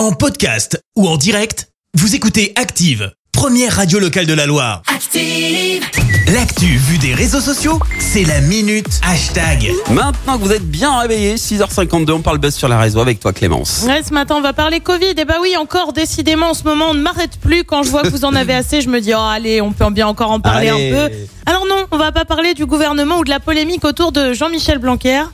En podcast ou en direct, vous écoutez Active, première radio locale de la Loire. Active. L'actu vue des réseaux sociaux, c'est la minute hashtag. Maintenant que vous êtes bien réveillés, 6h52, on parle buzz sur la réseau avec toi Clémence. Ouais, ce matin, on va parler Covid. Et bah oui, encore, décidément, en ce moment, on ne m'arrête plus. Quand je vois que vous en avez assez, je me dis, oh, allez, on peut bien encore en parler Allez. un peu. Alors non, on va pas parler du gouvernement ou de la polémique autour de Jean-Michel Blanquer.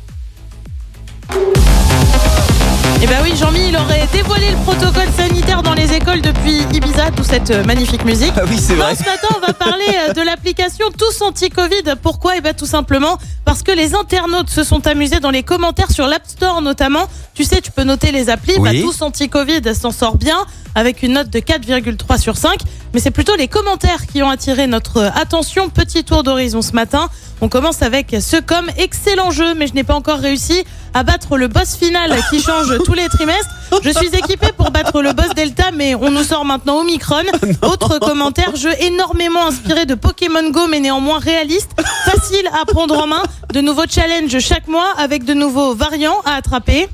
Et bah oui, Jean-Mi, il aurait dévoilé le protocole sanitaire dans les écoles depuis Ibiza, toute cette euh, magnifique musique. Ah oui, c'est Non, vrai. ce matin, on va parler euh, de l'application Tous Anti-Covid. Pourquoi? Eh bien, tout simplement parce que les internautes se sont amusés dans les commentaires sur l'App Store notamment. Tu sais, tu peux noter les applis. Oui. Bah, Tous Anti-Covid s'en sort bien avec une note de 4,3 sur 5. Mais c'est plutôt les commentaires qui ont attiré notre attention. Petit tour d'horizon ce matin. On commence avec ce comme excellent jeu, mais je n'ai pas encore réussi à battre le boss final qui change tous les trimestres. Je suis équipé pour battre le boss Delta, mais on nous sort maintenant Omicron. Autre commentaire, jeu énormément inspiré de Pokémon Go, mais néanmoins réaliste, facile à prendre en main. De nouveaux challenges chaque mois avec de nouveaux variants à attraper.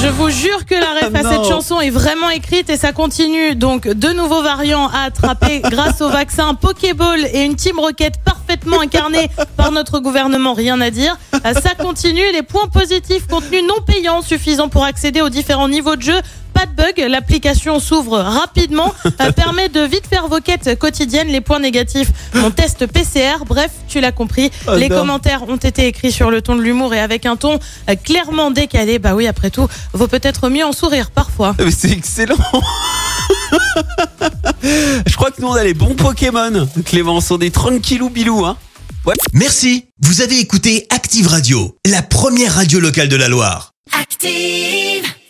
Je vous jure que la ref à cette chanson est vraiment écrite et ça continue. Donc, de nouveaux variants à attraper grâce au vaccin Pokéball et une Team Rocket parfaitement incarnée par notre gouvernement. Rien à dire. Ça continue. Les points positifs, contenu non payant suffisant pour accéder aux différents niveaux de jeu. Pas de bug, l'application s'ouvre rapidement, euh, permet de vite faire vos quêtes quotidiennes. Les points négatifs, mon test PCR. Bref, tu l'as compris. Oh les non. commentaires ont été écrits sur le ton de l'humour et avec un ton euh, clairement décalé. Bah oui, après tout, vaut peut-être mieux en sourire parfois. Mais C'est excellent. Je crois que nous on a les bons Pokémon. Clémence, on est tranquillou bilou, hein. Merci, vous avez écouté Active Radio, la première radio locale de la Loire. Active.